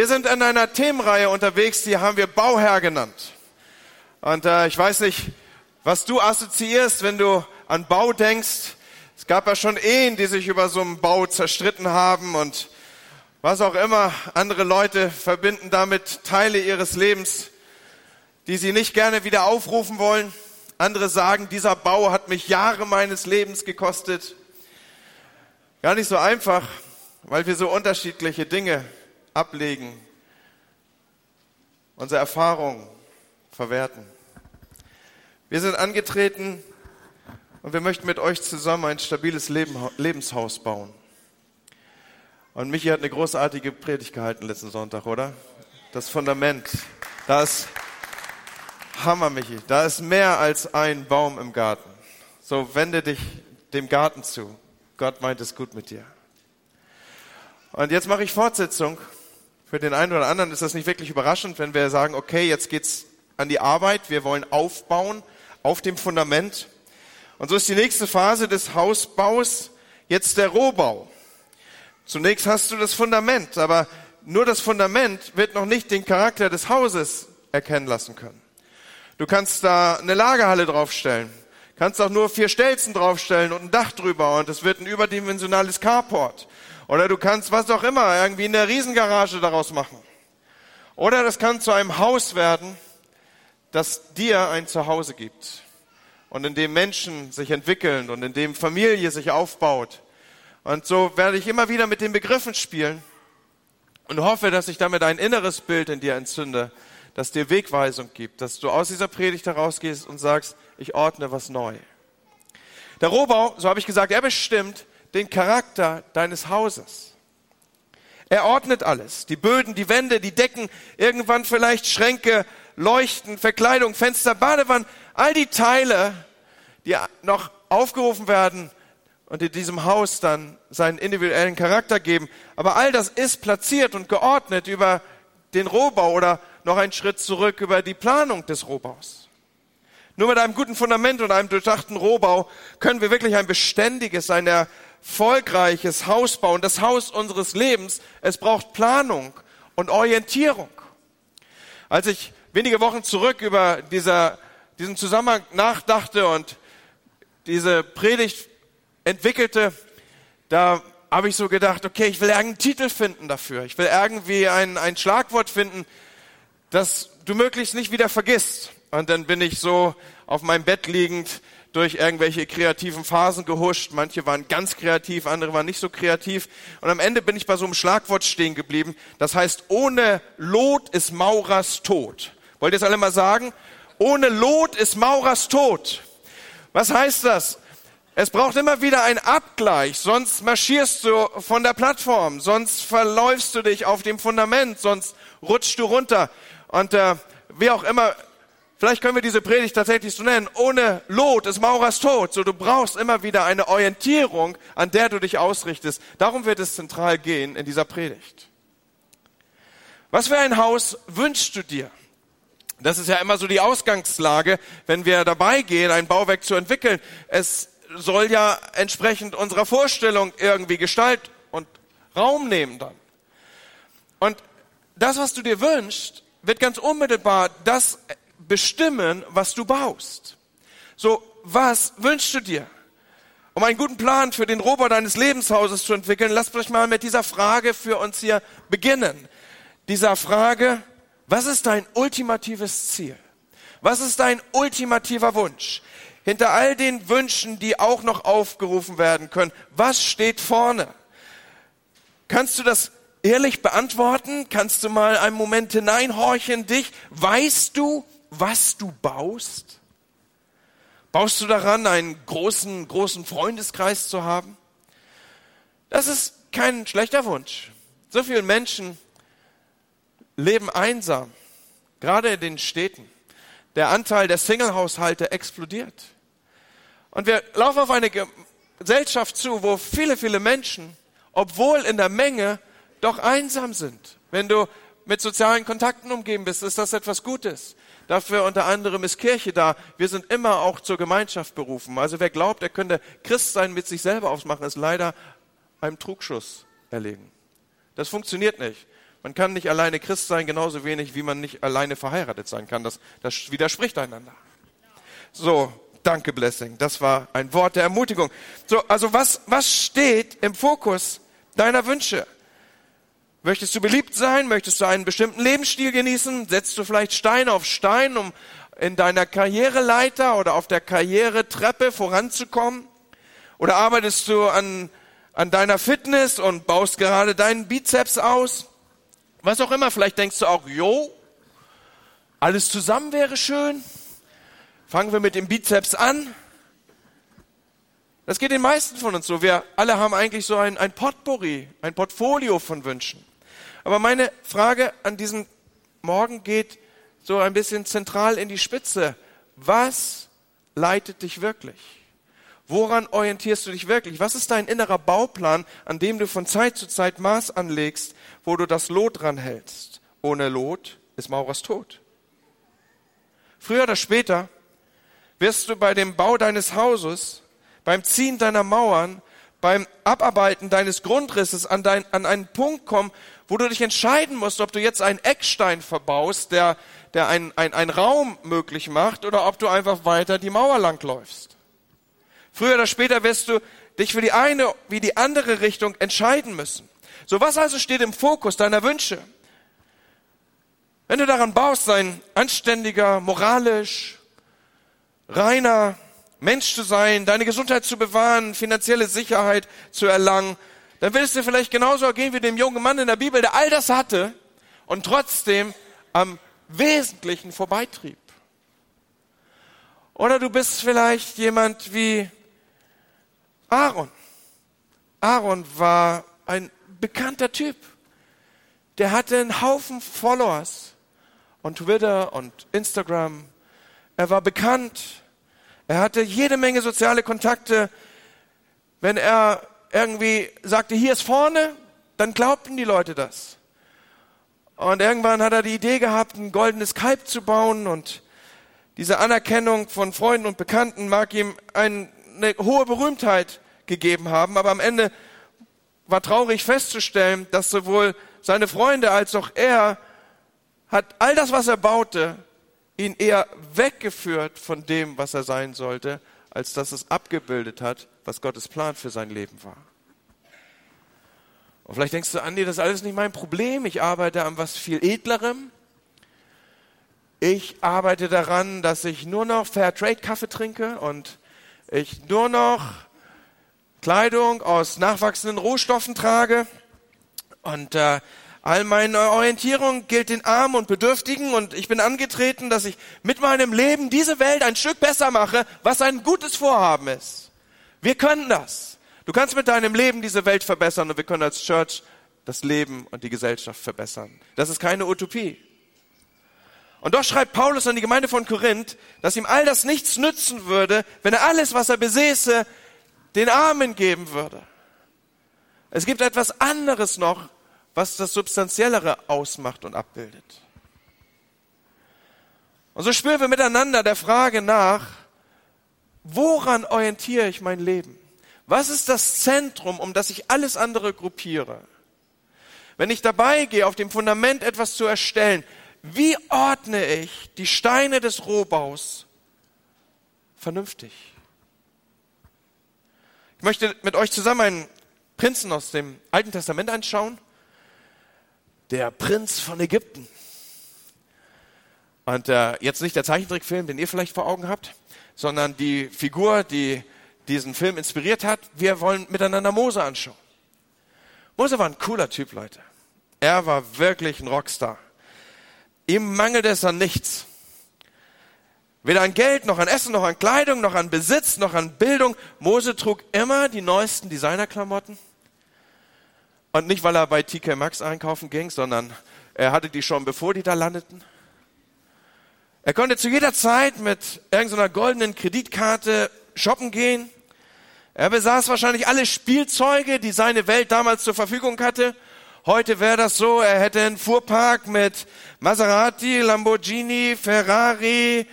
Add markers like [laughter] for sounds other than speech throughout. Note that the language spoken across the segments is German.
Wir sind in einer Themenreihe unterwegs, die haben wir Bauherr genannt. Und äh, ich weiß nicht, was du assoziierst, wenn du an Bau denkst. Es gab ja schon Ehen, die sich über so einen Bau zerstritten haben und was auch immer. Andere Leute verbinden damit Teile ihres Lebens, die sie nicht gerne wieder aufrufen wollen. Andere sagen, dieser Bau hat mich Jahre meines Lebens gekostet. Gar nicht so einfach, weil wir so unterschiedliche Dinge ablegen, unsere Erfahrungen verwerten. Wir sind angetreten und wir möchten mit euch zusammen ein stabiles Leben, Lebenshaus bauen. Und Michi hat eine großartige Predigt gehalten letzten Sonntag, oder? Das Fundament. Da ist Hammer, Michi. Da ist mehr als ein Baum im Garten. So wende dich dem Garten zu. Gott meint es gut mit dir. Und jetzt mache ich Fortsetzung. Für den einen oder anderen ist das nicht wirklich überraschend, wenn wir sagen, okay, jetzt geht's an die Arbeit. Wir wollen aufbauen auf dem Fundament. Und so ist die nächste Phase des Hausbaus jetzt der Rohbau. Zunächst hast du das Fundament, aber nur das Fundament wird noch nicht den Charakter des Hauses erkennen lassen können. Du kannst da eine Lagerhalle draufstellen, kannst auch nur vier Stelzen draufstellen und ein Dach drüber und es wird ein überdimensionales Carport. Oder du kannst was auch immer irgendwie in der Riesengarage daraus machen. Oder das kann zu einem Haus werden, das dir ein Zuhause gibt und in dem Menschen sich entwickeln und in dem Familie sich aufbaut und so werde ich immer wieder mit den Begriffen spielen und hoffe, dass ich damit ein inneres Bild in dir entzünde, das dir Wegweisung gibt, dass du aus dieser Predigt herausgehst und sagst, ich ordne was neu. Der Rohbau, so habe ich gesagt, er bestimmt den Charakter deines Hauses. Er ordnet alles. Die Böden, die Wände, die Decken, irgendwann vielleicht Schränke, Leuchten, Verkleidung, Fenster, Badewannen, all die Teile, die noch aufgerufen werden, und in diesem Haus dann seinen individuellen Charakter geben. Aber all das ist platziert und geordnet über den Rohbau oder noch einen Schritt zurück über die Planung des Rohbaus. Nur mit einem guten Fundament und einem durchdachten Rohbau können wir wirklich ein beständiges, ein erfolgreiches Haus bauen, das Haus unseres Lebens. Es braucht Planung und Orientierung. Als ich wenige Wochen zurück über dieser, diesen Zusammenhang nachdachte und diese Predigt entwickelte, da habe ich so gedacht, okay, ich will irgendeinen Titel finden dafür. Ich will irgendwie ein, ein Schlagwort finden, das du möglichst nicht wieder vergisst. Und dann bin ich so auf meinem Bett liegend durch irgendwelche kreativen Phasen gehuscht. Manche waren ganz kreativ, andere waren nicht so kreativ. Und am Ende bin ich bei so einem Schlagwort stehen geblieben. Das heißt, ohne Lot ist Maurers Tod. Wollt ihr es alle mal sagen? Ohne Lot ist Maurers Tod. Was heißt das? Es braucht immer wieder einen Abgleich, sonst marschierst du von der Plattform, sonst verläufst du dich auf dem Fundament, sonst rutschst du runter. Und äh, wie auch immer, vielleicht können wir diese Predigt tatsächlich so nennen, ohne Lot ist Maurers Tod. So, du brauchst immer wieder eine Orientierung, an der du dich ausrichtest. Darum wird es zentral gehen in dieser Predigt. Was für ein Haus wünschst du dir? Das ist ja immer so die Ausgangslage, wenn wir dabei gehen, ein Bauwerk zu entwickeln. Es soll ja entsprechend unserer Vorstellung irgendwie Gestalt und Raum nehmen dann. Und das, was du dir wünschst, wird ganz unmittelbar das bestimmen, was du baust. So, was wünschst du dir? Um einen guten Plan für den Rohbau deines Lebenshauses zu entwickeln, lass mich mal mit dieser Frage für uns hier beginnen. Dieser Frage, was ist dein ultimatives Ziel? Was ist dein ultimativer Wunsch? hinter all den Wünschen, die auch noch aufgerufen werden können, was steht vorne? Kannst du das ehrlich beantworten? Kannst du mal einen Moment hineinhorchen dich? Weißt du, was du baust? Baust du daran, einen großen, großen Freundeskreis zu haben? Das ist kein schlechter Wunsch. So viele Menschen leben einsam, gerade in den Städten der Anteil der Single-Haushalte explodiert. Und wir laufen auf eine Gesellschaft zu, wo viele, viele Menschen, obwohl in der Menge, doch einsam sind. Wenn du mit sozialen Kontakten umgeben bist, ist das etwas Gutes. Dafür unter anderem ist Kirche da. Wir sind immer auch zur Gemeinschaft berufen. Also wer glaubt, er könnte Christ sein mit sich selber ausmachen, ist leider einem Trugschuss erlegen. Das funktioniert nicht. Man kann nicht alleine Christ sein, genauso wenig wie man nicht alleine verheiratet sein kann. Das, das widerspricht einander. So, danke Blessing. Das war ein Wort der Ermutigung. So, also was, was steht im Fokus deiner Wünsche? Möchtest du beliebt sein? Möchtest du einen bestimmten Lebensstil genießen? Setzt du vielleicht Stein auf Stein, um in deiner Karriereleiter oder auf der Karrieretreppe voranzukommen? Oder arbeitest du an, an deiner Fitness und baust gerade deinen Bizeps aus? Was auch immer, vielleicht denkst du auch, jo, alles zusammen wäre schön. Fangen wir mit dem Bizeps an. Das geht den meisten von uns so. Wir alle haben eigentlich so ein, ein Potpourri, ein Portfolio von Wünschen. Aber meine Frage an diesem Morgen geht so ein bisschen zentral in die Spitze. Was leitet dich wirklich? Woran orientierst du dich wirklich? Was ist dein innerer Bauplan, an dem du von Zeit zu Zeit Maß anlegst, wo du das Lot dran hältst? Ohne Lot ist Maurers tot. Früher oder später wirst du bei dem Bau deines Hauses, beim Ziehen deiner Mauern, beim Abarbeiten deines Grundrisses an, dein, an einen Punkt kommen, wo du dich entscheiden musst, ob du jetzt einen Eckstein verbaust, der, der einen ein Raum möglich macht, oder ob du einfach weiter die Mauer langläufst. Früher oder später wirst du dich für die eine wie die andere Richtung entscheiden müssen. So was also steht im Fokus deiner Wünsche? Wenn du daran baust, ein anständiger, moralisch, reiner Mensch zu sein, deine Gesundheit zu bewahren, finanzielle Sicherheit zu erlangen, dann will es dir vielleicht genauso gehen wie dem jungen Mann in der Bibel, der all das hatte und trotzdem am Wesentlichen vorbeitrieb. Oder du bist vielleicht jemand wie Aaron. Aaron war ein bekannter Typ. Der hatte einen Haufen Followers und Twitter und Instagram. Er war bekannt. Er hatte jede Menge soziale Kontakte. Wenn er irgendwie sagte, hier ist vorne, dann glaubten die Leute das. Und irgendwann hat er die Idee gehabt, ein goldenes Kalb zu bauen und diese Anerkennung von Freunden und Bekannten mag ihm eine hohe Berühmtheit gegeben haben, aber am Ende war traurig festzustellen, dass sowohl seine Freunde als auch er hat all das, was er baute, ihn eher weggeführt von dem, was er sein sollte, als dass es abgebildet hat, was Gottes Plan für sein Leben war. Und vielleicht denkst du, Andi, das ist alles nicht mein Problem. Ich arbeite an was viel Edlerem. Ich arbeite daran, dass ich nur noch Fairtrade Kaffee trinke und ich nur noch Kleidung aus nachwachsenden Rohstoffen trage und äh, All meine Orientierung gilt den Armen und Bedürftigen und ich bin angetreten, dass ich mit meinem Leben diese Welt ein Stück besser mache, was ein gutes Vorhaben ist. Wir können das. Du kannst mit deinem Leben diese Welt verbessern und wir können als Church das Leben und die Gesellschaft verbessern. Das ist keine Utopie. Und doch schreibt Paulus an die Gemeinde von Korinth, dass ihm all das nichts nützen würde, wenn er alles, was er besäße, den Armen geben würde. Es gibt etwas anderes noch, was das Substanziellere ausmacht und abbildet. Und so spüren wir miteinander der Frage nach, woran orientiere ich mein Leben? Was ist das Zentrum, um das ich alles andere gruppiere? Wenn ich dabei gehe, auf dem Fundament etwas zu erstellen, wie ordne ich die Steine des Rohbaus vernünftig? Ich möchte mit euch zusammen einen Prinzen aus dem Alten Testament anschauen der Prinz von Ägypten. Und äh, jetzt nicht der Zeichentrickfilm, den ihr vielleicht vor Augen habt, sondern die Figur, die diesen Film inspiriert hat. Wir wollen miteinander Mose anschauen. Mose war ein cooler Typ, Leute. Er war wirklich ein Rockstar. Ihm mangelt es an nichts. Weder an Geld, noch an Essen, noch an Kleidung, noch an Besitz, noch an Bildung. Mose trug immer die neuesten Designerklamotten. Und nicht, weil er bei TK Maxx einkaufen ging, sondern er hatte die schon, bevor die da landeten. Er konnte zu jeder Zeit mit irgendeiner goldenen Kreditkarte shoppen gehen. Er besaß wahrscheinlich alle Spielzeuge, die seine Welt damals zur Verfügung hatte. Heute wäre das so, er hätte einen Fuhrpark mit Maserati, Lamborghini, Ferrari,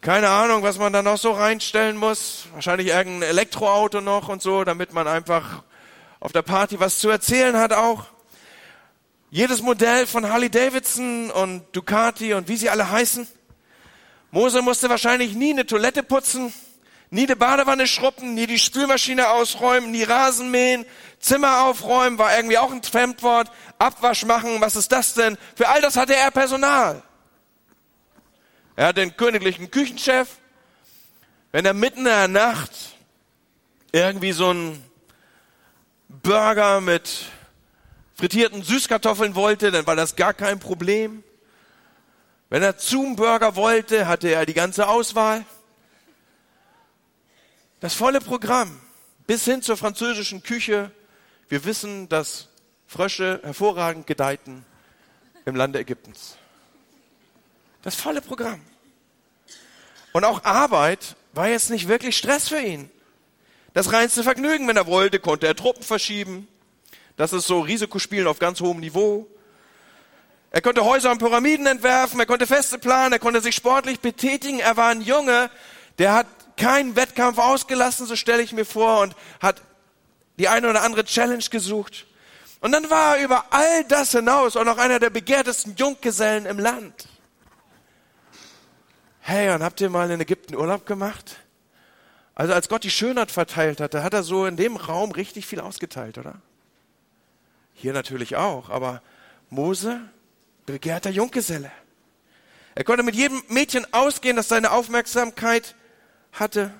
keine Ahnung, was man da noch so reinstellen muss. Wahrscheinlich irgendein Elektroauto noch und so, damit man einfach auf der Party was zu erzählen hat auch. jedes Modell von Harley Davidson und Ducati und wie sie alle heißen. Mose musste wahrscheinlich nie eine Toilette putzen, nie eine Badewanne schruppen, nie die Spülmaschine ausräumen, nie Rasen mähen, Zimmer aufräumen, war irgendwie auch ein Fremdwort, Abwasch machen, was ist das denn? Für all das hatte er Personal. Er hat den königlichen Küchenchef. Wenn er mitten in der Nacht irgendwie so ein Burger mit frittierten Süßkartoffeln wollte, dann war das gar kein Problem. Wenn er zum Burger wollte, hatte er die ganze Auswahl. Das volle Programm bis hin zur französischen Küche. Wir wissen, dass Frösche hervorragend gedeihten im Lande Ägyptens. Das volle Programm. Und auch Arbeit war jetzt nicht wirklich Stress für ihn. Das reinste Vergnügen, wenn er wollte, konnte er Truppen verschieben. Das ist so Risikospielen auf ganz hohem Niveau. Er konnte Häuser und Pyramiden entwerfen, er konnte Feste planen, er konnte sich sportlich betätigen. Er war ein Junge, der hat keinen Wettkampf ausgelassen, so stelle ich mir vor, und hat die eine oder andere Challenge gesucht. Und dann war er über all das hinaus auch noch einer der begehrtesten Junggesellen im Land. Hey, und habt ihr mal in Ägypten Urlaub gemacht? Also als Gott die Schönheit verteilt hatte, hat er so in dem Raum richtig viel ausgeteilt, oder? Hier natürlich auch, aber Mose, begehrter Junggeselle. Er konnte mit jedem Mädchen ausgehen, das seine Aufmerksamkeit hatte.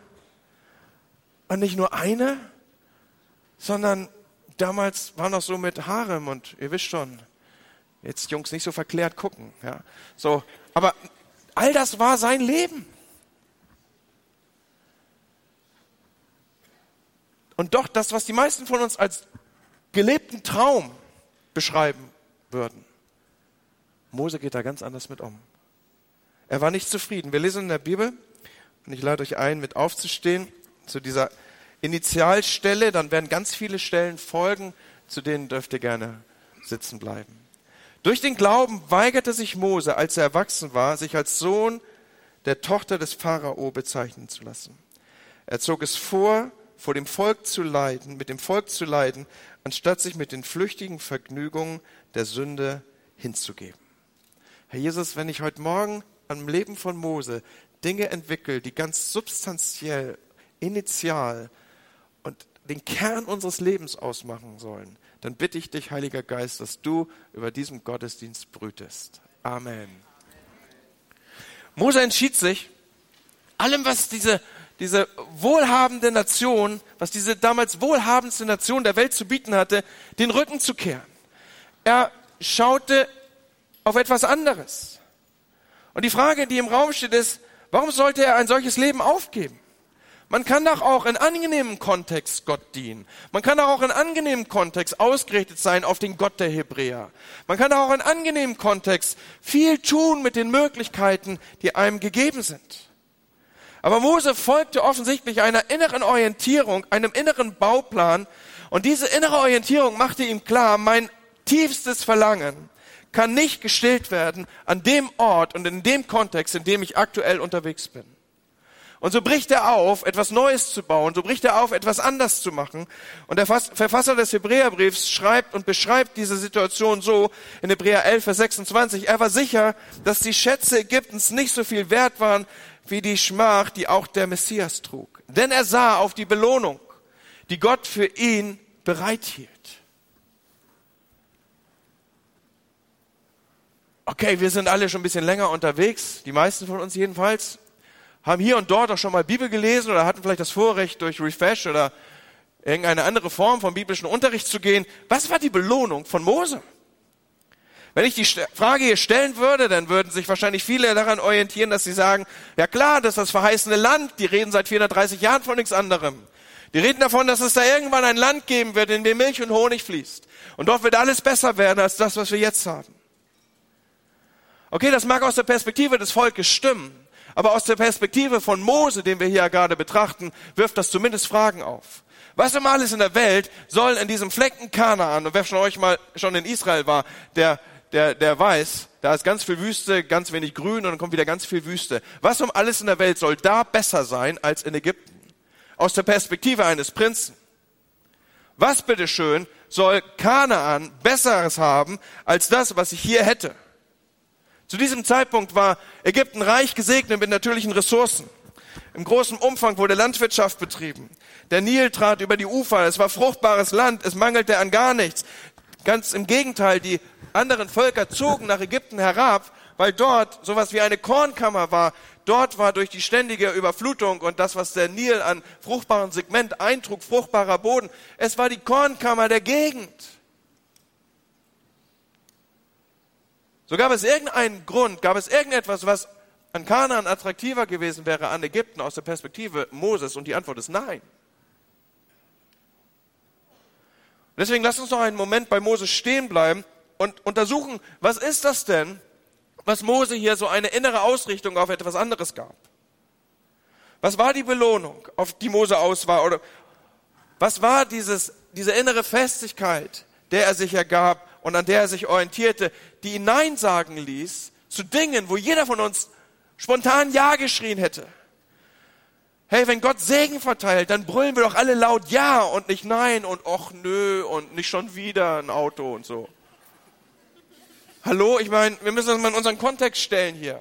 Und nicht nur eine, sondern damals war noch so mit Harem und ihr wisst schon, jetzt Jungs nicht so verklärt gucken, ja. So, aber All das war sein Leben. Und doch das, was die meisten von uns als gelebten Traum beschreiben würden. Mose geht da ganz anders mit um. Er war nicht zufrieden. Wir lesen in der Bibel, und ich lade euch ein, mit aufzustehen, zu dieser Initialstelle, dann werden ganz viele Stellen folgen, zu denen dürft ihr gerne sitzen bleiben. Durch den Glauben weigerte sich Mose, als er erwachsen war, sich als Sohn der Tochter des Pharao bezeichnen zu lassen. Er zog es vor, vor dem Volk zu leiden, mit dem Volk zu leiden, anstatt sich mit den flüchtigen Vergnügungen der Sünde hinzugeben. Herr Jesus, wenn ich heute Morgen am Leben von Mose Dinge entwickle, die ganz substanziell, initial und den Kern unseres Lebens ausmachen sollen, dann bitte ich dich, Heiliger Geist, dass du über diesem Gottesdienst brütest. Amen. Mose entschied sich, allem, was diese, diese wohlhabende Nation, was diese damals wohlhabendste Nation der Welt zu bieten hatte, den Rücken zu kehren. Er schaute auf etwas anderes. Und die Frage, die im Raum steht, ist, warum sollte er ein solches Leben aufgeben? Man kann doch auch in angenehmem Kontext Gott dienen. Man kann doch auch in angenehmem Kontext ausgerichtet sein auf den Gott der Hebräer. Man kann doch auch in angenehmem Kontext viel tun mit den Möglichkeiten, die einem gegeben sind. Aber Mose folgte offensichtlich einer inneren Orientierung, einem inneren Bauplan. Und diese innere Orientierung machte ihm klar, mein tiefstes Verlangen kann nicht gestillt werden an dem Ort und in dem Kontext, in dem ich aktuell unterwegs bin. Und so bricht er auf, etwas Neues zu bauen, so bricht er auf, etwas anders zu machen. Und der Verfasser des Hebräerbriefs schreibt und beschreibt diese Situation so in Hebräer 11, Vers 26. Er war sicher, dass die Schätze Ägyptens nicht so viel wert waren wie die Schmach, die auch der Messias trug. Denn er sah auf die Belohnung, die Gott für ihn bereithielt. Okay, wir sind alle schon ein bisschen länger unterwegs, die meisten von uns jedenfalls haben hier und dort auch schon mal Bibel gelesen oder hatten vielleicht das Vorrecht, durch Refresh oder irgendeine andere Form von biblischen Unterricht zu gehen. Was war die Belohnung von Mose? Wenn ich die Frage hier stellen würde, dann würden sich wahrscheinlich viele daran orientieren, dass sie sagen, ja klar, das ist das verheißene Land, die reden seit 430 Jahren von nichts anderem. Die reden davon, dass es da irgendwann ein Land geben wird, in dem Milch und Honig fließt. Und dort wird alles besser werden als das, was wir jetzt haben. Okay, das mag aus der Perspektive des Volkes stimmen. Aber aus der Perspektive von Mose, den wir hier gerade betrachten, wirft das zumindest Fragen auf. Was um alles in der Welt soll in diesem Flecken Kanaan, und wer von euch mal schon in Israel war, der, der, der weiß, da ist ganz viel Wüste, ganz wenig Grün und dann kommt wieder ganz viel Wüste. Was um alles in der Welt soll da besser sein als in Ägypten? Aus der Perspektive eines Prinzen. Was bitteschön soll Kanaan Besseres haben als das, was ich hier hätte? Zu diesem Zeitpunkt war Ägypten reich gesegnet mit natürlichen Ressourcen. Im großen Umfang wurde Landwirtschaft betrieben. Der Nil trat über die Ufer. Es war fruchtbares Land. Es mangelte an gar nichts. Ganz im Gegenteil, die anderen Völker zogen nach Ägypten herab, weil dort sowas wie eine Kornkammer war. Dort war durch die ständige Überflutung und das, was der Nil an fruchtbaren Segment eintrug, fruchtbarer Boden, es war die Kornkammer der Gegend. So gab es irgendeinen Grund, gab es irgendetwas, was an Kanaan attraktiver gewesen wäre an Ägypten aus der Perspektive Moses? Und die Antwort ist nein. Deswegen lasst uns noch einen Moment bei Moses stehen bleiben und untersuchen, was ist das denn, was Mose hier so eine innere Ausrichtung auf etwas anderes gab? Was war die Belohnung, auf die Mose aus war? Oder was war dieses, diese innere Festigkeit, der er sich ergab und an der er sich orientierte, die ihn Nein sagen ließ zu Dingen, wo jeder von uns spontan Ja geschrien hätte. Hey, wenn Gott Segen verteilt, dann brüllen wir doch alle laut Ja und nicht Nein und Och nö und nicht schon wieder ein Auto und so. Hallo, ich meine, wir müssen das mal in unseren Kontext stellen hier.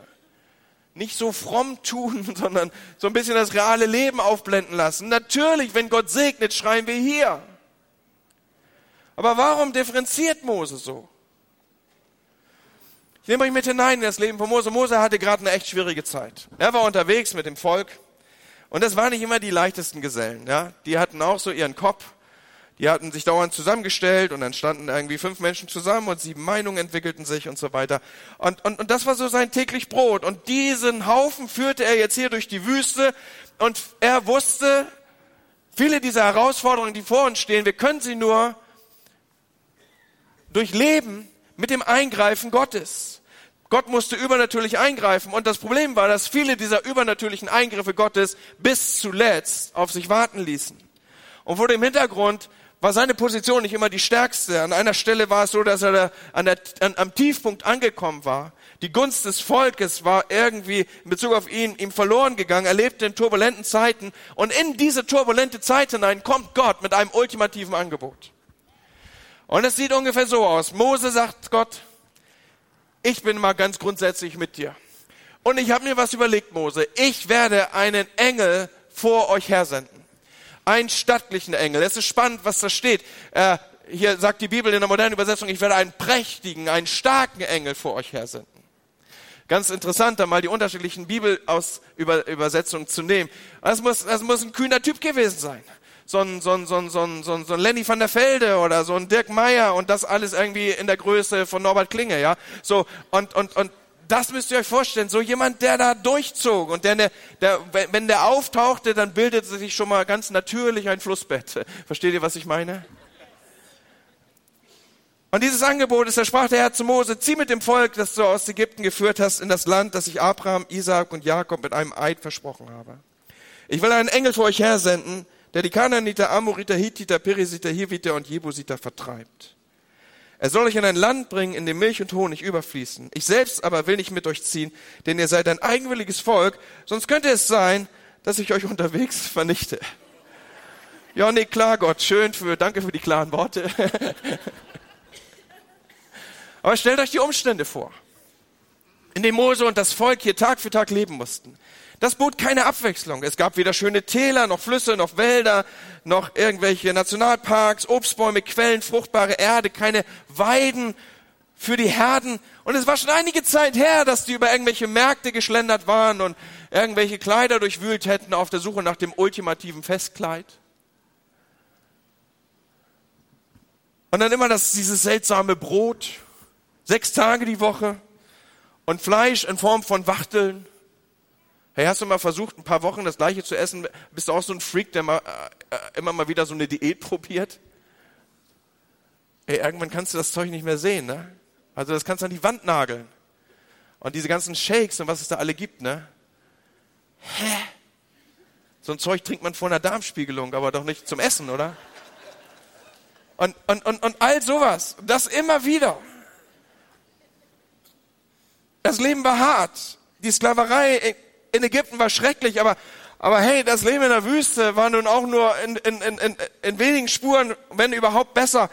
Nicht so fromm tun, [laughs] sondern so ein bisschen das reale Leben aufblenden lassen. Natürlich, wenn Gott segnet, schreien wir hier. Aber warum differenziert Mose so? Ich nehme euch mit hinein in das Leben von Mose. Mose hatte gerade eine echt schwierige Zeit. Er war unterwegs mit dem Volk und das waren nicht immer die leichtesten Gesellen. Ja? Die hatten auch so ihren Kopf. Die hatten sich dauernd zusammengestellt und dann standen irgendwie fünf Menschen zusammen und sieben Meinungen entwickelten sich und so weiter. Und, und, und das war so sein täglich Brot. Und diesen Haufen führte er jetzt hier durch die Wüste und er wusste, viele dieser Herausforderungen, die vor uns stehen, wir können sie nur durchleben, mit dem Eingreifen Gottes. Gott musste übernatürlich eingreifen und das Problem war, dass viele dieser übernatürlichen Eingriffe Gottes bis zuletzt auf sich warten ließen. Und vor dem Hintergrund war seine Position nicht immer die stärkste. An einer Stelle war es so, dass er da an der, an, am Tiefpunkt angekommen war. Die Gunst des Volkes war irgendwie in Bezug auf ihn ihm verloren gegangen. Er lebte in turbulenten Zeiten und in diese turbulente Zeit hinein kommt Gott mit einem ultimativen Angebot. Und es sieht ungefähr so aus. Mose sagt Gott, ich bin mal ganz grundsätzlich mit dir. Und ich habe mir was überlegt, Mose. Ich werde einen Engel vor euch hersenden. Einen stattlichen Engel. Es ist spannend, was da steht. Äh, hier sagt die Bibel in der modernen Übersetzung, ich werde einen prächtigen, einen starken Engel vor euch hersenden. Ganz interessant, da mal die unterschiedlichen Bibelübersetzungen zu nehmen. Das muss, das muss ein kühner Typ gewesen sein so ein, so ein, so ein, so ein, so ein, so ein Lenny van der Velde oder so ein Dirk Meyer und das alles irgendwie in der Größe von Norbert Klinge, ja. So, und, und, und das müsst ihr euch vorstellen. So jemand, der da durchzog und der, der, wenn der auftauchte, dann bildete sich schon mal ganz natürlich ein Flussbett. [laughs] Versteht ihr, was ich meine? Und dieses Angebot ist, da sprach der Herr zu Mose, zieh mit dem Volk, das du aus Ägypten geführt hast, in das Land, das ich Abraham, Isaak und Jakob mit einem Eid versprochen habe. Ich will einen Engel vor euch hersenden, der die Kananiter, Amoriter, Hittiter, Perisiter, Hiviter und Jebusiter vertreibt. Er soll euch in ein Land bringen, in dem Milch und Honig überfließen. Ich selbst aber will nicht mit euch ziehen, denn ihr seid ein eigenwilliges Volk, sonst könnte es sein, dass ich euch unterwegs [laughs] vernichte. Ja, nee, klar, Gott, schön für, danke für die klaren Worte. [laughs] aber stellt euch die Umstände vor, in denen Mose und das Volk hier Tag für Tag leben mussten. Das bot keine Abwechslung. Es gab weder schöne Täler, noch Flüsse, noch Wälder, noch irgendwelche Nationalparks, Obstbäume, Quellen, fruchtbare Erde, keine Weiden für die Herden. Und es war schon einige Zeit her, dass die über irgendwelche Märkte geschlendert waren und irgendwelche Kleider durchwühlt hätten auf der Suche nach dem ultimativen Festkleid. Und dann immer das, dieses seltsame Brot, sechs Tage die Woche und Fleisch in Form von Wachteln Hey, hast du mal versucht, ein paar Wochen das gleiche zu essen? Bist du auch so ein Freak, der mal, äh, immer mal wieder so eine Diät probiert? Hey, irgendwann kannst du das Zeug nicht mehr sehen, ne? Also das kannst du an die Wand nageln. Und diese ganzen Shakes und was es da alle gibt, ne? Hä? So ein Zeug trinkt man vor einer Darmspiegelung, aber doch nicht zum Essen, oder? Und, und, und, und all sowas. Das immer wieder. Das Leben war hart. Die Sklaverei in Ägypten war schrecklich, aber, Aber hey, das Leben in der Wüste war nun auch nur in, in, in, in wenigen Spuren, wenn überhaupt besser.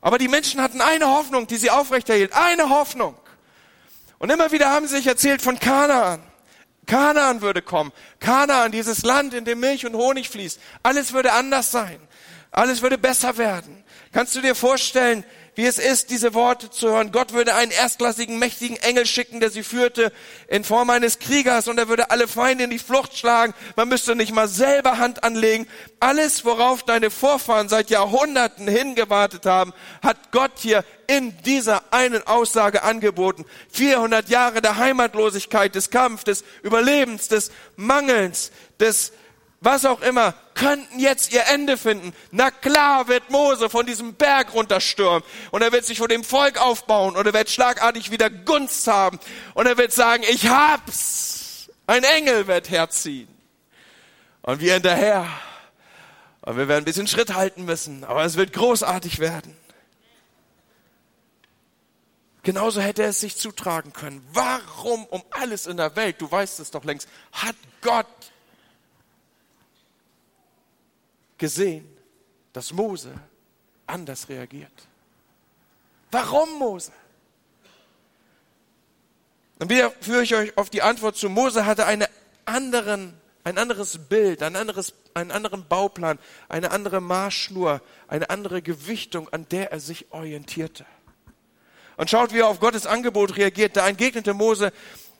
Aber die Menschen hatten eine Hoffnung, die sie aufrechterhielt. Eine Hoffnung. Und immer wieder haben sie sich erzählt von Kanaan. Kanaan würde kommen. Kanaan, dieses Land, in dem Milch und Honig fließt. Alles würde anders sein. Alles würde besser werden. Kannst du dir vorstellen, wie es ist, diese Worte zu hören. Gott würde einen erstklassigen, mächtigen Engel schicken, der sie führte in Form eines Kriegers und er würde alle Feinde in die Flucht schlagen. Man müsste nicht mal selber Hand anlegen. Alles, worauf deine Vorfahren seit Jahrhunderten hingewartet haben, hat Gott hier in dieser einen Aussage angeboten. 400 Jahre der Heimatlosigkeit, des Kampfes, des Überlebens, des Mangelns, des was auch immer, könnten jetzt ihr Ende finden. Na klar wird Mose von diesem Berg runterstürmen und er wird sich vor dem Volk aufbauen und er wird schlagartig wieder Gunst haben und er wird sagen, ich hab's. Ein Engel wird herziehen. Und wir hinterher. Und wir werden ein bisschen Schritt halten müssen, aber es wird großartig werden. Genauso hätte es sich zutragen können. Warum um alles in der Welt, du weißt es doch längst, hat Gott gesehen, dass Mose anders reagiert. Warum Mose? Und wieder führe ich euch auf die Antwort zu. Mose hatte eine anderen, ein anderes Bild, ein anderes, einen anderen Bauplan, eine andere Marschschnur, eine andere Gewichtung, an der er sich orientierte. Und schaut, wie er auf Gottes Angebot reagiert. Da entgegnete Mose,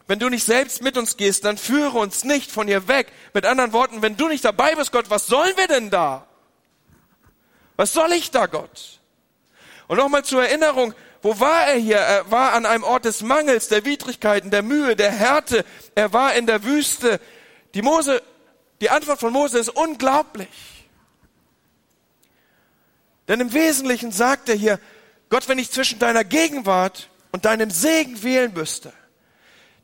wenn du nicht selbst mit uns gehst, dann führe uns nicht von hier weg. Mit anderen Worten, wenn du nicht dabei bist, Gott, was sollen wir denn da? Was soll ich da, Gott? Und nochmal zur Erinnerung, wo war er hier? Er war an einem Ort des Mangels, der Widrigkeiten, der Mühe, der Härte. Er war in der Wüste. Die Mose, die Antwort von Mose ist unglaublich. Denn im Wesentlichen sagt er hier, Gott, wenn ich zwischen deiner Gegenwart und deinem Segen wählen müsste,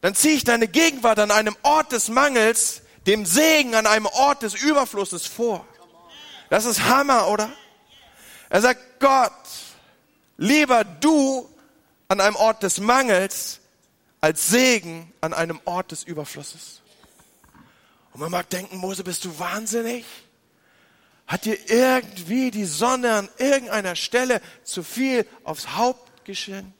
dann ziehe ich deine Gegenwart an einem Ort des Mangels, dem Segen an einem Ort des Überflusses vor. Das ist Hammer, oder? Er sagt, Gott, lieber du an einem Ort des Mangels als Segen an einem Ort des Überflusses. Und man mag denken, Mose, bist du wahnsinnig? Hat dir irgendwie die Sonne an irgendeiner Stelle zu viel aufs Haupt geschehen?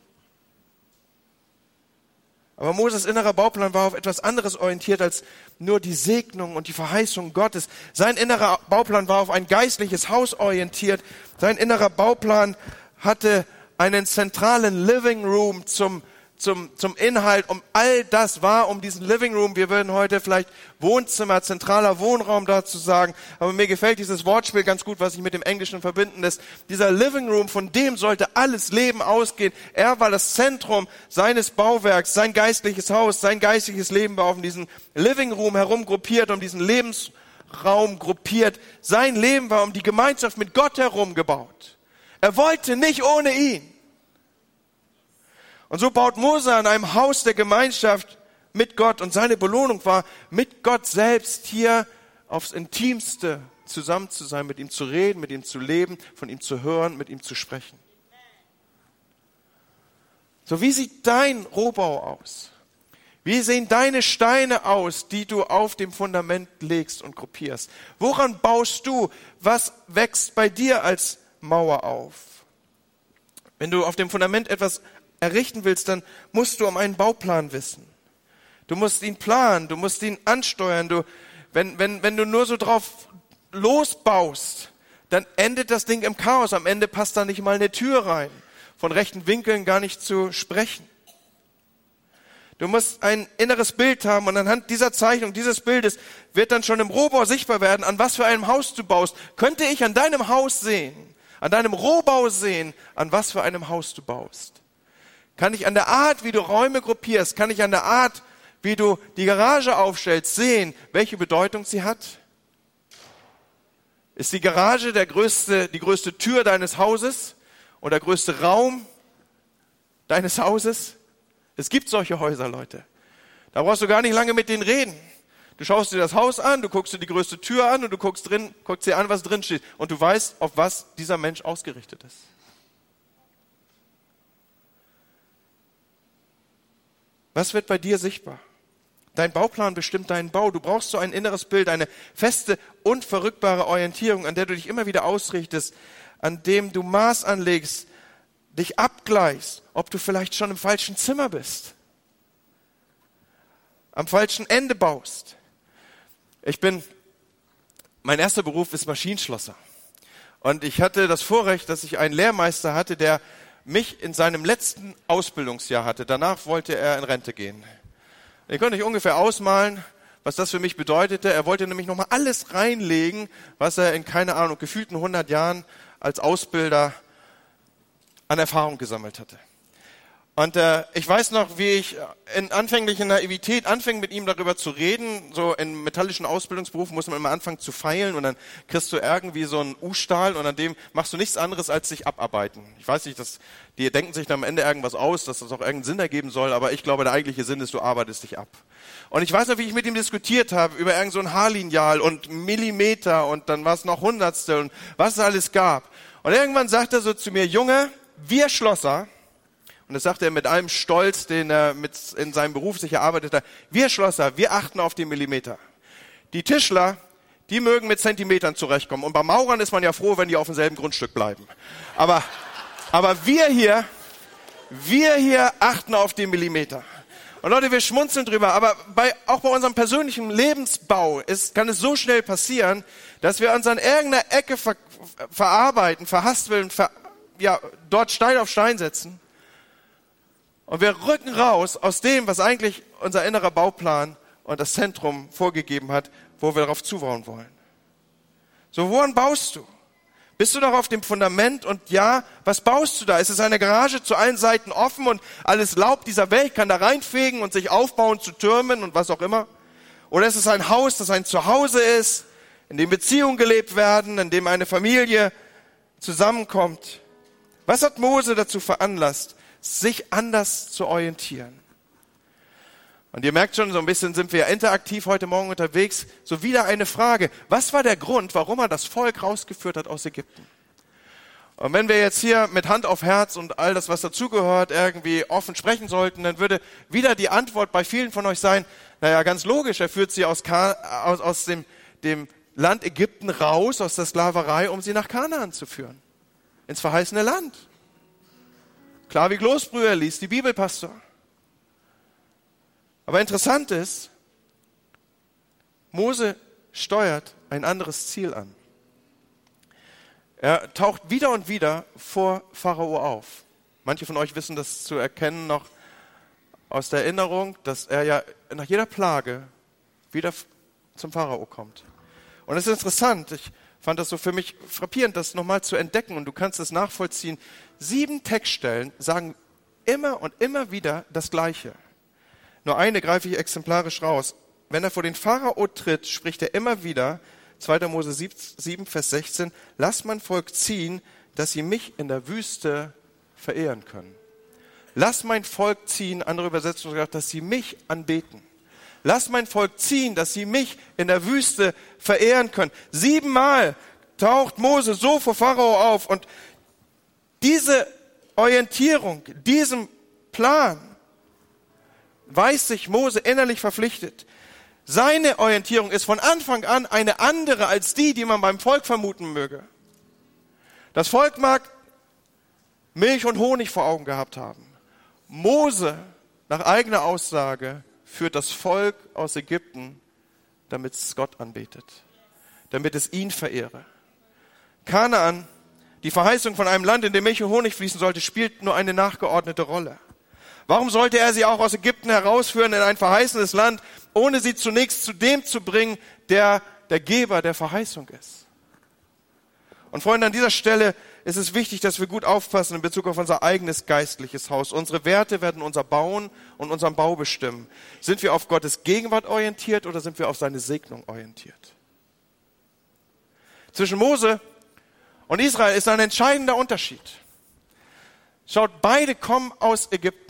Aber Moses innerer Bauplan war auf etwas anderes orientiert als nur die Segnung und die Verheißung Gottes. Sein innerer Bauplan war auf ein geistliches Haus orientiert. Sein innerer Bauplan hatte einen zentralen Living Room zum zum, zum Inhalt, um all das war, um diesen Living Room. Wir würden heute vielleicht Wohnzimmer, zentraler Wohnraum dazu sagen. Aber mir gefällt dieses Wortspiel ganz gut, was sich mit dem Englischen verbinden lässt. Dieser Living Room, von dem sollte alles Leben ausgehen. Er war das Zentrum seines Bauwerks, sein geistliches Haus, sein geistliches Leben war auf diesen Living Room herum gruppiert, um diesen Lebensraum gruppiert. Sein Leben war um die Gemeinschaft mit Gott herum gebaut. Er wollte nicht ohne ihn. Und so baut Mose an einem Haus der Gemeinschaft mit Gott und seine Belohnung war, mit Gott selbst hier aufs Intimste zusammen zu sein, mit ihm zu reden, mit ihm zu leben, von ihm zu hören, mit ihm zu sprechen. So, wie sieht dein Rohbau aus? Wie sehen deine Steine aus, die du auf dem Fundament legst und gruppierst? Woran baust du? Was wächst bei dir als Mauer auf? Wenn du auf dem Fundament etwas errichten willst, dann musst du um einen Bauplan wissen. Du musst ihn planen, du musst ihn ansteuern. Du, wenn, wenn, wenn du nur so drauf losbaust, dann endet das Ding im Chaos. Am Ende passt da nicht mal eine Tür rein. Von rechten Winkeln gar nicht zu sprechen. Du musst ein inneres Bild haben und anhand dieser Zeichnung, dieses Bildes wird dann schon im Rohbau sichtbar werden, an was für einem Haus du baust. Könnte ich an deinem Haus sehen, an deinem Rohbau sehen, an was für einem Haus du baust. Kann ich an der Art, wie du Räume gruppierst, kann ich an der Art, wie du die Garage aufstellst, sehen, welche Bedeutung sie hat? Ist die Garage der größte, die größte Tür deines Hauses und der größte Raum deines Hauses? Es gibt solche Häuser, Leute. Da brauchst du gar nicht lange mit denen reden. Du schaust dir das Haus an, du guckst dir die größte Tür an und du guckst drin, guckst dir an, was drin steht. Und du weißt, auf was dieser Mensch ausgerichtet ist. Was wird bei dir sichtbar? Dein Bauplan bestimmt deinen Bau. Du brauchst so ein inneres Bild, eine feste, unverrückbare Orientierung, an der du dich immer wieder ausrichtest, an dem du Maß anlegst, dich abgleichst, ob du vielleicht schon im falschen Zimmer bist, am falschen Ende baust. Ich bin, mein erster Beruf ist Maschinenschlosser. Und ich hatte das Vorrecht, dass ich einen Lehrmeister hatte, der mich in seinem letzten Ausbildungsjahr hatte. Danach wollte er in Rente gehen. Ich konnte nicht ungefähr ausmalen, was das für mich bedeutete. Er wollte nämlich nochmal alles reinlegen, was er in, keine Ahnung, gefühlten 100 Jahren als Ausbilder an Erfahrung gesammelt hatte. Und äh, ich weiß noch, wie ich in anfänglicher Naivität anfing, mit ihm darüber zu reden. So in metallischen Ausbildungsberufen muss man immer anfangen zu feilen und dann kriegst du irgendwie so einen U-Stahl und an dem machst du nichts anderes als sich abarbeiten. Ich weiß nicht, dass die denken sich dann am Ende irgendwas aus, dass das auch irgendeinen Sinn ergeben soll, aber ich glaube, der eigentliche Sinn ist, du arbeitest dich ab. Und ich weiß noch, wie ich mit ihm diskutiert habe über irgend so ein Haarlineal und Millimeter und dann war es noch Hundertstel und was es alles gab. Und irgendwann sagt er so zu mir, Junge, wir Schlosser, und das sagte er mit allem Stolz, den er mit in seinem Beruf sich erarbeitet hat. Wir Schlosser, wir achten auf die Millimeter. Die Tischler, die mögen mit Zentimetern zurechtkommen. Und bei Maurern ist man ja froh, wenn die auf demselben Grundstück bleiben. Aber, aber wir hier, wir hier achten auf die Millimeter. Und Leute, wir schmunzeln drüber, aber bei, auch bei unserem persönlichen Lebensbau ist, kann es so schnell passieren, dass wir uns an irgendeiner Ecke ver, verarbeiten, verhaspeln, ver, ja, dort Stein auf Stein setzen und wir rücken raus aus dem, was eigentlich unser innerer Bauplan und das Zentrum vorgegeben hat, wo wir darauf zubauen wollen. So, woran baust du? Bist du noch auf dem Fundament und ja, was baust du da? Ist es eine Garage zu allen Seiten offen und alles Laub dieser Welt kann da reinfegen und sich aufbauen zu Türmen und was auch immer? Oder ist es ein Haus, das ein Zuhause ist, in dem Beziehungen gelebt werden, in dem eine Familie zusammenkommt? Was hat Mose dazu veranlasst, sich anders zu orientieren. Und ihr merkt schon, so ein bisschen sind wir interaktiv heute Morgen unterwegs. So wieder eine Frage. Was war der Grund, warum er das Volk rausgeführt hat aus Ägypten? Und wenn wir jetzt hier mit Hand auf Herz und all das, was dazugehört, irgendwie offen sprechen sollten, dann würde wieder die Antwort bei vielen von euch sein, naja, ganz logisch, er führt sie aus, aus, aus dem, dem Land Ägypten raus, aus der Sklaverei, um sie nach Kanaan zu führen. Ins verheißene Land. Klar wie Kloßbrühe, liest die Bibel, Pastor. Aber interessant ist, Mose steuert ein anderes Ziel an. Er taucht wieder und wieder vor Pharao auf. Manche von euch wissen das zu erkennen noch aus der Erinnerung, dass er ja nach jeder Plage wieder zum Pharao kommt. Und es ist interessant, ich fand das so für mich frappierend, das nochmal zu entdecken und du kannst es nachvollziehen. Sieben Textstellen sagen immer und immer wieder das Gleiche. Nur eine greife ich exemplarisch raus. Wenn er vor den Pharao tritt, spricht er immer wieder, 2. Mose 7, Vers 16, lass mein Volk ziehen, dass sie mich in der Wüste verehren können. Lass mein Volk ziehen, andere Übersetzungen sagt, dass sie mich anbeten. Lass mein Volk ziehen, dass sie mich in der Wüste verehren können. Siebenmal taucht Mose so vor Pharao auf und diese Orientierung, diesem Plan weiß sich Mose innerlich verpflichtet. Seine Orientierung ist von Anfang an eine andere als die, die man beim Volk vermuten möge. Das Volk mag Milch und Honig vor Augen gehabt haben. Mose, nach eigener Aussage, führt das Volk aus Ägypten, damit es Gott anbetet, damit es ihn verehre. Kanaan, die Verheißung von einem Land, in dem Milch und Honig fließen sollte, spielt nur eine nachgeordnete Rolle. Warum sollte er sie auch aus Ägypten herausführen in ein verheißenes Land, ohne sie zunächst zu dem zu bringen, der der Geber der Verheißung ist? Und Freunde, an dieser Stelle ist es wichtig, dass wir gut aufpassen in Bezug auf unser eigenes geistliches Haus. Unsere Werte werden unser Bauen und unseren Bau bestimmen. Sind wir auf Gottes Gegenwart orientiert oder sind wir auf seine Segnung orientiert? Zwischen Mose und Israel ist ein entscheidender Unterschied. Schaut, beide kommen aus Ägypten.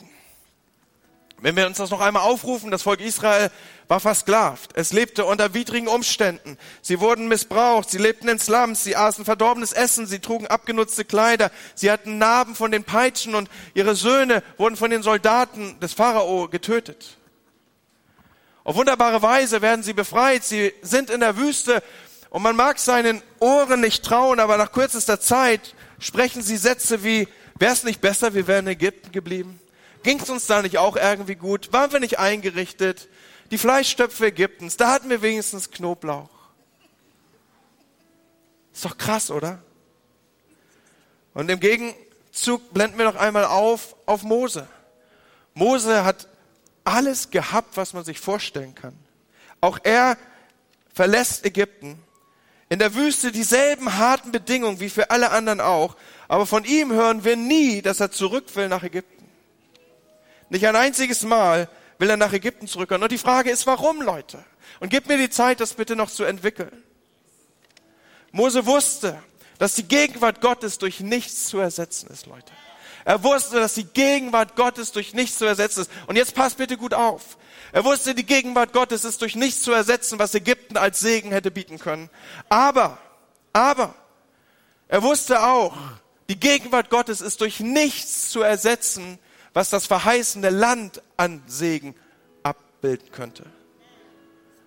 Wenn wir uns das noch einmal aufrufen, das Volk Israel war versklavt. Es lebte unter widrigen Umständen. Sie wurden missbraucht. Sie lebten in Slums. Sie aßen verdorbenes Essen. Sie trugen abgenutzte Kleider. Sie hatten Narben von den Peitschen und ihre Söhne wurden von den Soldaten des Pharao getötet. Auf wunderbare Weise werden sie befreit. Sie sind in der Wüste und man mag seinen Ohren nicht trauen, aber nach kürzester Zeit sprechen sie Sätze wie, wäre es nicht besser, wir wären in Ägypten geblieben? Ging es uns da nicht auch irgendwie gut? Waren wir nicht eingerichtet? Die Fleischstöpfe Ägyptens, da hatten wir wenigstens Knoblauch. Ist doch krass, oder? Und im Gegenzug blenden wir noch einmal auf auf Mose. Mose hat alles gehabt, was man sich vorstellen kann. Auch er verlässt Ägypten. In der Wüste dieselben harten Bedingungen wie für alle anderen auch. Aber von ihm hören wir nie, dass er zurück will nach Ägypten. Nicht ein einziges Mal will er nach Ägypten zurückkehren. Und die Frage ist, warum, Leute? Und gib mir die Zeit, das bitte noch zu entwickeln. Mose wusste, dass die Gegenwart Gottes durch nichts zu ersetzen ist, Leute. Er wusste, dass die Gegenwart Gottes durch nichts zu ersetzen ist. Und jetzt passt bitte gut auf. Er wusste, die Gegenwart Gottes ist durch nichts zu ersetzen, was Ägypten als Segen hätte bieten können. Aber, aber, er wusste auch, die Gegenwart Gottes ist durch nichts zu ersetzen, was das verheißene Land an Segen abbilden könnte.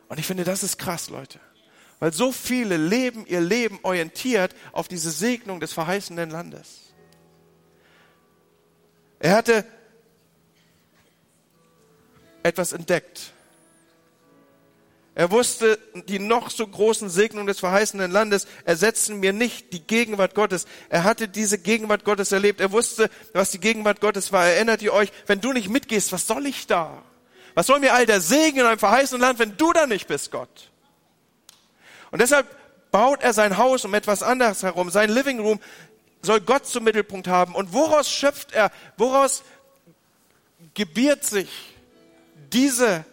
Und ich finde, das ist krass, Leute. Weil so viele leben ihr Leben orientiert auf diese Segnung des verheißenen Landes. Er hatte etwas entdeckt. Er wusste, die noch so großen Segnungen des verheißenen Landes ersetzen mir nicht die Gegenwart Gottes. Er hatte diese Gegenwart Gottes erlebt. Er wusste, was die Gegenwart Gottes war. Erinnert ihr euch, wenn du nicht mitgehst, was soll ich da? Was soll mir all der Segen in einem verheißenen Land, wenn du da nicht bist, Gott? Und deshalb baut er sein Haus um etwas anderes herum. Sein Living Room soll Gott zum Mittelpunkt haben. Und woraus schöpft er? Woraus gebiert sich diese,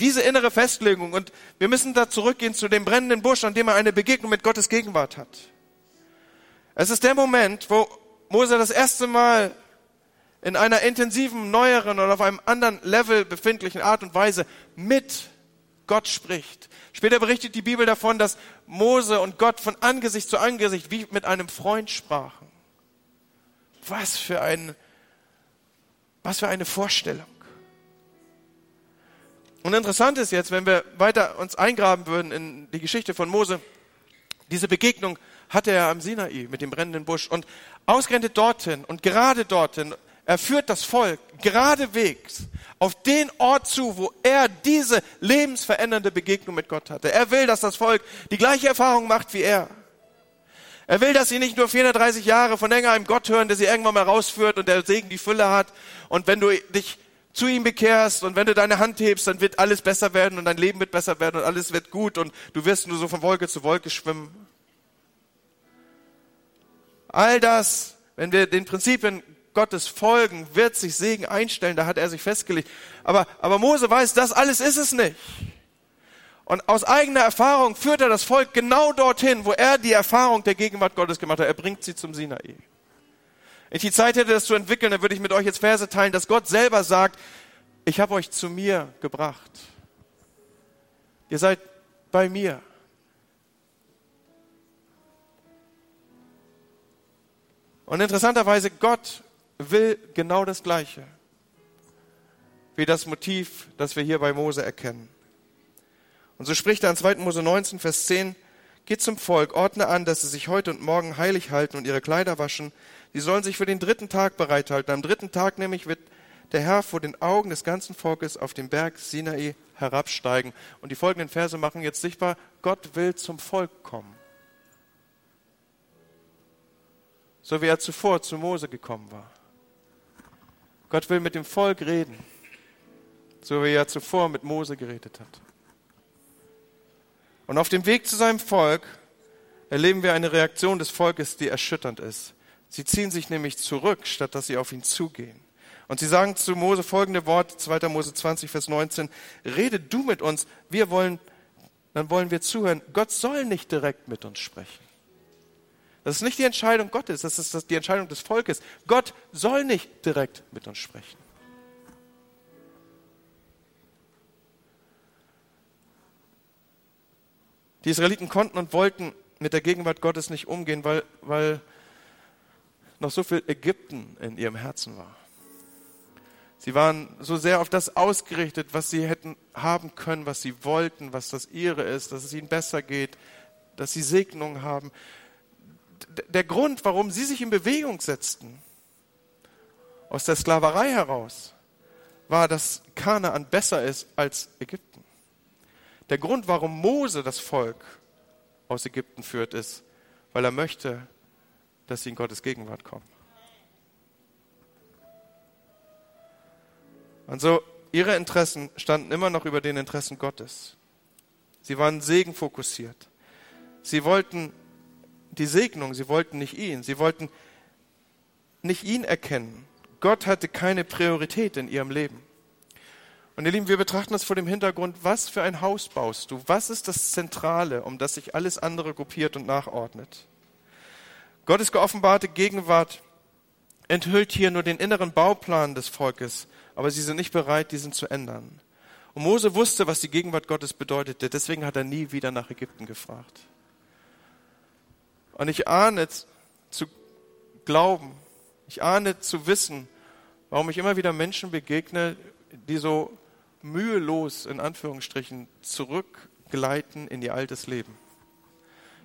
diese innere Festlegung? Und wir müssen da zurückgehen zu dem brennenden Busch, an dem er eine Begegnung mit Gottes Gegenwart hat. Es ist der Moment, wo Mose das erste Mal in einer intensiven, neueren oder auf einem anderen Level befindlichen Art und Weise mit Gott spricht. Später berichtet die Bibel davon, dass Mose und Gott von Angesicht zu Angesicht wie mit einem Freund sprachen. Was für ein, was für eine Vorstellung. Und interessant ist jetzt, wenn wir weiter uns eingraben würden in die Geschichte von Mose, diese Begegnung hatte er am Sinai mit dem brennenden Busch und ausgerechnet dorthin und gerade dorthin er führt das Volk geradewegs auf den Ort zu, wo er diese lebensverändernde Begegnung mit Gott hatte. Er will, dass das Volk die gleiche Erfahrung macht wie er. Er will, dass sie nicht nur 430 Jahre von länger einem Gott hören, der sie irgendwann mal rausführt und der Segen die Fülle hat. Und wenn du dich zu ihm bekehrst und wenn du deine Hand hebst, dann wird alles besser werden und dein Leben wird besser werden und alles wird gut und du wirst nur so von Wolke zu Wolke schwimmen. All das, wenn wir den Prinzipien Gottes folgen, wird sich Segen einstellen, da hat er sich festgelegt. Aber, aber Mose weiß, das alles ist es nicht. Und aus eigener Erfahrung führt er das Volk genau dorthin, wo er die Erfahrung der Gegenwart Gottes gemacht hat. Er bringt sie zum Sinai. Wenn ich die Zeit hätte, das zu entwickeln, dann würde ich mit euch jetzt Verse teilen, dass Gott selber sagt, ich habe euch zu mir gebracht. Ihr seid bei mir. Und interessanterweise, Gott will genau das Gleiche wie das Motiv, das wir hier bei Mose erkennen. Und so spricht er in 2. Mose 19, Vers 10, Geht zum Volk, ordne an, dass sie sich heute und morgen heilig halten und ihre Kleider waschen. Sie sollen sich für den dritten Tag bereithalten. Am dritten Tag nämlich wird der Herr vor den Augen des ganzen Volkes auf den Berg Sinai herabsteigen. Und die folgenden Verse machen jetzt sichtbar, Gott will zum Volk kommen. So wie er zuvor zu Mose gekommen war. Gott will mit dem Volk reden, so wie er zuvor mit Mose geredet hat. Und auf dem Weg zu seinem Volk erleben wir eine Reaktion des Volkes, die erschütternd ist. Sie ziehen sich nämlich zurück, statt dass sie auf ihn zugehen. Und sie sagen zu Mose folgende Worte, 2. Mose 20, Vers 19, rede du mit uns, wir wollen, dann wollen wir zuhören. Gott soll nicht direkt mit uns sprechen. Das ist nicht die Entscheidung Gottes, das ist die Entscheidung des Volkes. Gott soll nicht direkt mit uns sprechen. Die Israeliten konnten und wollten mit der Gegenwart Gottes nicht umgehen, weil, weil noch so viel Ägypten in ihrem Herzen war. Sie waren so sehr auf das ausgerichtet, was sie hätten haben können, was sie wollten, was das ihre ist, dass es ihnen besser geht, dass sie Segnungen haben. Der Grund, warum sie sich in Bewegung setzten, aus der Sklaverei heraus, war, dass Kanaan besser ist als Ägypten. Der Grund, warum Mose das Volk aus Ägypten führt, ist, weil er möchte, dass sie in Gottes Gegenwart kommen. Und so, ihre Interessen standen immer noch über den Interessen Gottes. Sie waren segenfokussiert. Sie wollten die Segnung, sie wollten nicht ihn, sie wollten nicht ihn erkennen. Gott hatte keine Priorität in ihrem Leben. Und ihr Lieben, wir betrachten das vor dem Hintergrund, was für ein Haus baust du? Was ist das Zentrale, um das sich alles andere gruppiert und nachordnet? Gottes geoffenbarte Gegenwart enthüllt hier nur den inneren Bauplan des Volkes, aber sie sind nicht bereit, diesen zu ändern. Und Mose wusste, was die Gegenwart Gottes bedeutete, deswegen hat er nie wieder nach Ägypten gefragt. Und ich ahne zu glauben, ich ahne zu wissen, warum ich immer wieder Menschen begegne, die so mühelos in Anführungsstrichen zurückgleiten in ihr altes Leben.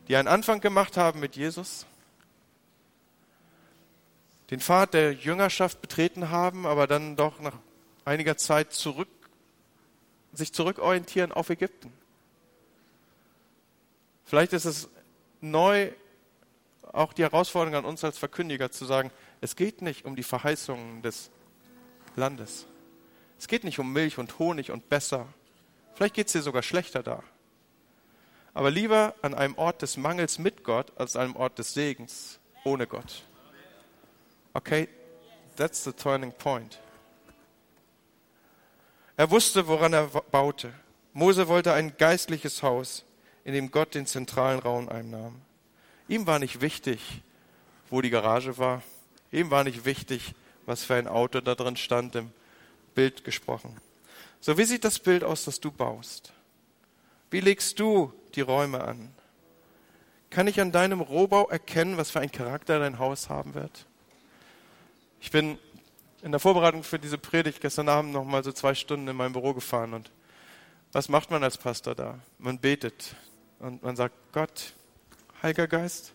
Die einen Anfang gemacht haben mit Jesus, den Pfad der Jüngerschaft betreten haben, aber dann doch nach einiger Zeit zurück, sich zurückorientieren auf Ägypten. Vielleicht ist es neu auch die Herausforderung an uns als Verkündiger zu sagen, es geht nicht um die Verheißungen des Landes. Es geht nicht um Milch und Honig und besser. Vielleicht geht es dir sogar schlechter da. Aber lieber an einem Ort des Mangels mit Gott als an einem Ort des Segens ohne Gott. Okay, that's the turning point. Er wusste, woran er baute. Mose wollte ein geistliches Haus, in dem Gott den zentralen Raum einnahm. Ihm war nicht wichtig, wo die Garage war. Ihm war nicht wichtig, was für ein Auto da drin stand, im Bild gesprochen. So, wie sieht das Bild aus, das du baust? Wie legst du die Räume an? Kann ich an deinem Rohbau erkennen, was für ein Charakter dein Haus haben wird? Ich bin in der Vorbereitung für diese Predigt gestern Abend noch mal so zwei Stunden in mein Büro gefahren und was macht man als Pastor da? Man betet und man sagt, Gott, Heiliger Geist,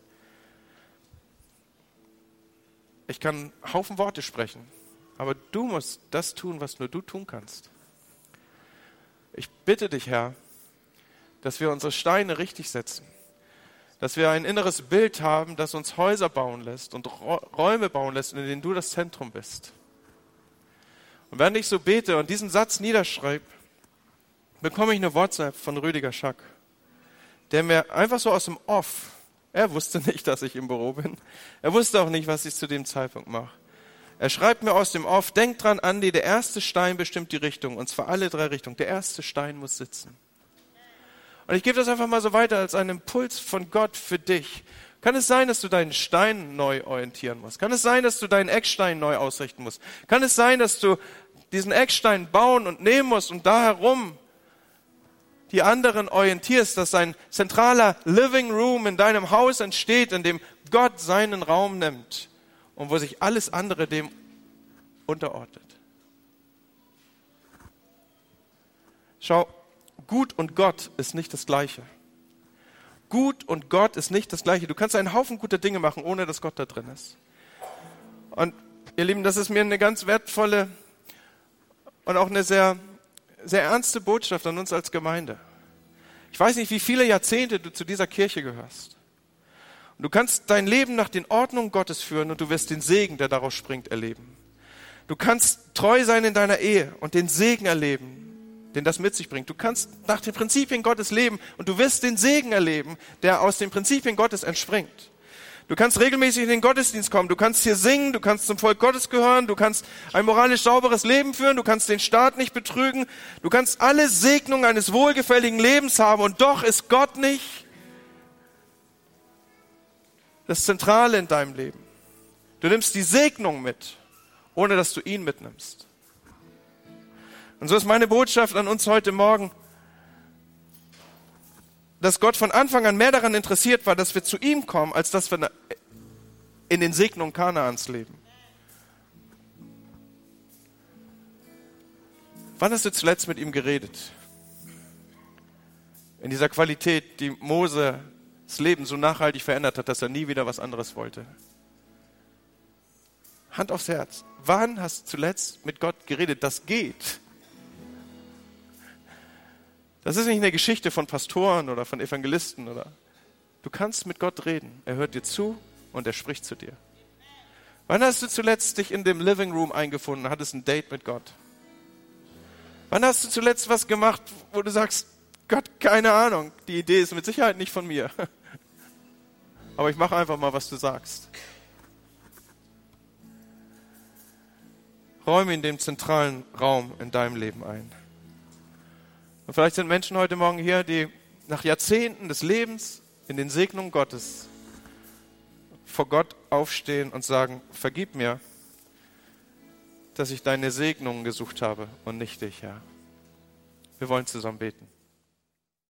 ich kann Haufen Worte sprechen, aber du musst das tun, was nur du tun kannst. Ich bitte dich, Herr, dass wir unsere Steine richtig setzen, dass wir ein inneres Bild haben, das uns Häuser bauen lässt und Räume bauen lässt, in denen du das Zentrum bist. Und während ich so bete und diesen Satz niederschreibe, bekomme ich eine WhatsApp von Rüdiger Schack, der mir einfach so aus dem Off, er wusste [laughs] nicht, dass ich im Büro bin, er wusste auch nicht, was ich zu dem Zeitpunkt mache. Er schreibt mir aus dem Off, denk dran, Andi, der erste Stein bestimmt die Richtung, und zwar alle drei Richtungen. Der erste Stein muss sitzen. Und ich gebe das einfach mal so weiter als einen Impuls von Gott für dich. Kann es sein, dass du deinen Stein neu orientieren musst? Kann es sein, dass du deinen Eckstein neu ausrichten musst? Kann es sein, dass du diesen Eckstein bauen und nehmen musst und da herum die anderen orientierst, dass ein zentraler Living Room in deinem Haus entsteht, in dem Gott seinen Raum nimmt und wo sich alles andere dem unterordnet? Schau, Gut und Gott ist nicht das Gleiche. Gut und Gott ist nicht das Gleiche. Du kannst einen Haufen guter Dinge machen, ohne dass Gott da drin ist. Und ihr Lieben, das ist mir eine ganz wertvolle und auch eine sehr, sehr ernste Botschaft an uns als Gemeinde. Ich weiß nicht, wie viele Jahrzehnte du zu dieser Kirche gehörst. Und du kannst dein Leben nach den Ordnungen Gottes führen und du wirst den Segen, der daraus springt, erleben. Du kannst treu sein in deiner Ehe und den Segen erleben, den das mit sich bringt. Du kannst nach den Prinzipien Gottes leben und du wirst den Segen erleben, der aus den Prinzipien Gottes entspringt. Du kannst regelmäßig in den Gottesdienst kommen, du kannst hier singen, du kannst zum Volk Gottes gehören, du kannst ein moralisch sauberes Leben führen, du kannst den Staat nicht betrügen, du kannst alle Segnungen eines wohlgefälligen Lebens haben und doch ist Gott nicht das Zentrale in deinem Leben. Du nimmst die Segnung mit, ohne dass du ihn mitnimmst. Und so ist meine Botschaft an uns heute Morgen, dass Gott von Anfang an mehr daran interessiert war, dass wir zu ihm kommen, als dass wir in den Segnungen Kanaans leben. Wann hast du zuletzt mit ihm geredet? In dieser Qualität, die Mose das Leben so nachhaltig verändert hat, dass er nie wieder was anderes wollte. Hand aufs Herz. Wann hast du zuletzt mit Gott geredet? Das geht. Das ist nicht eine Geschichte von Pastoren oder von Evangelisten oder. Du kannst mit Gott reden. Er hört dir zu und er spricht zu dir. Wann hast du zuletzt dich in dem Living Room eingefunden, hattest ein Date mit Gott? Wann hast du zuletzt was gemacht, wo du sagst, Gott, keine Ahnung, die Idee ist mit Sicherheit nicht von mir. [laughs] Aber ich mache einfach mal, was du sagst. Räume in dem zentralen Raum in deinem Leben ein. Und vielleicht sind Menschen heute Morgen hier, die nach Jahrzehnten des Lebens in den Segnungen Gottes vor Gott aufstehen und sagen, vergib mir, dass ich deine Segnungen gesucht habe und nicht dich, Herr. Wir wollen zusammen beten.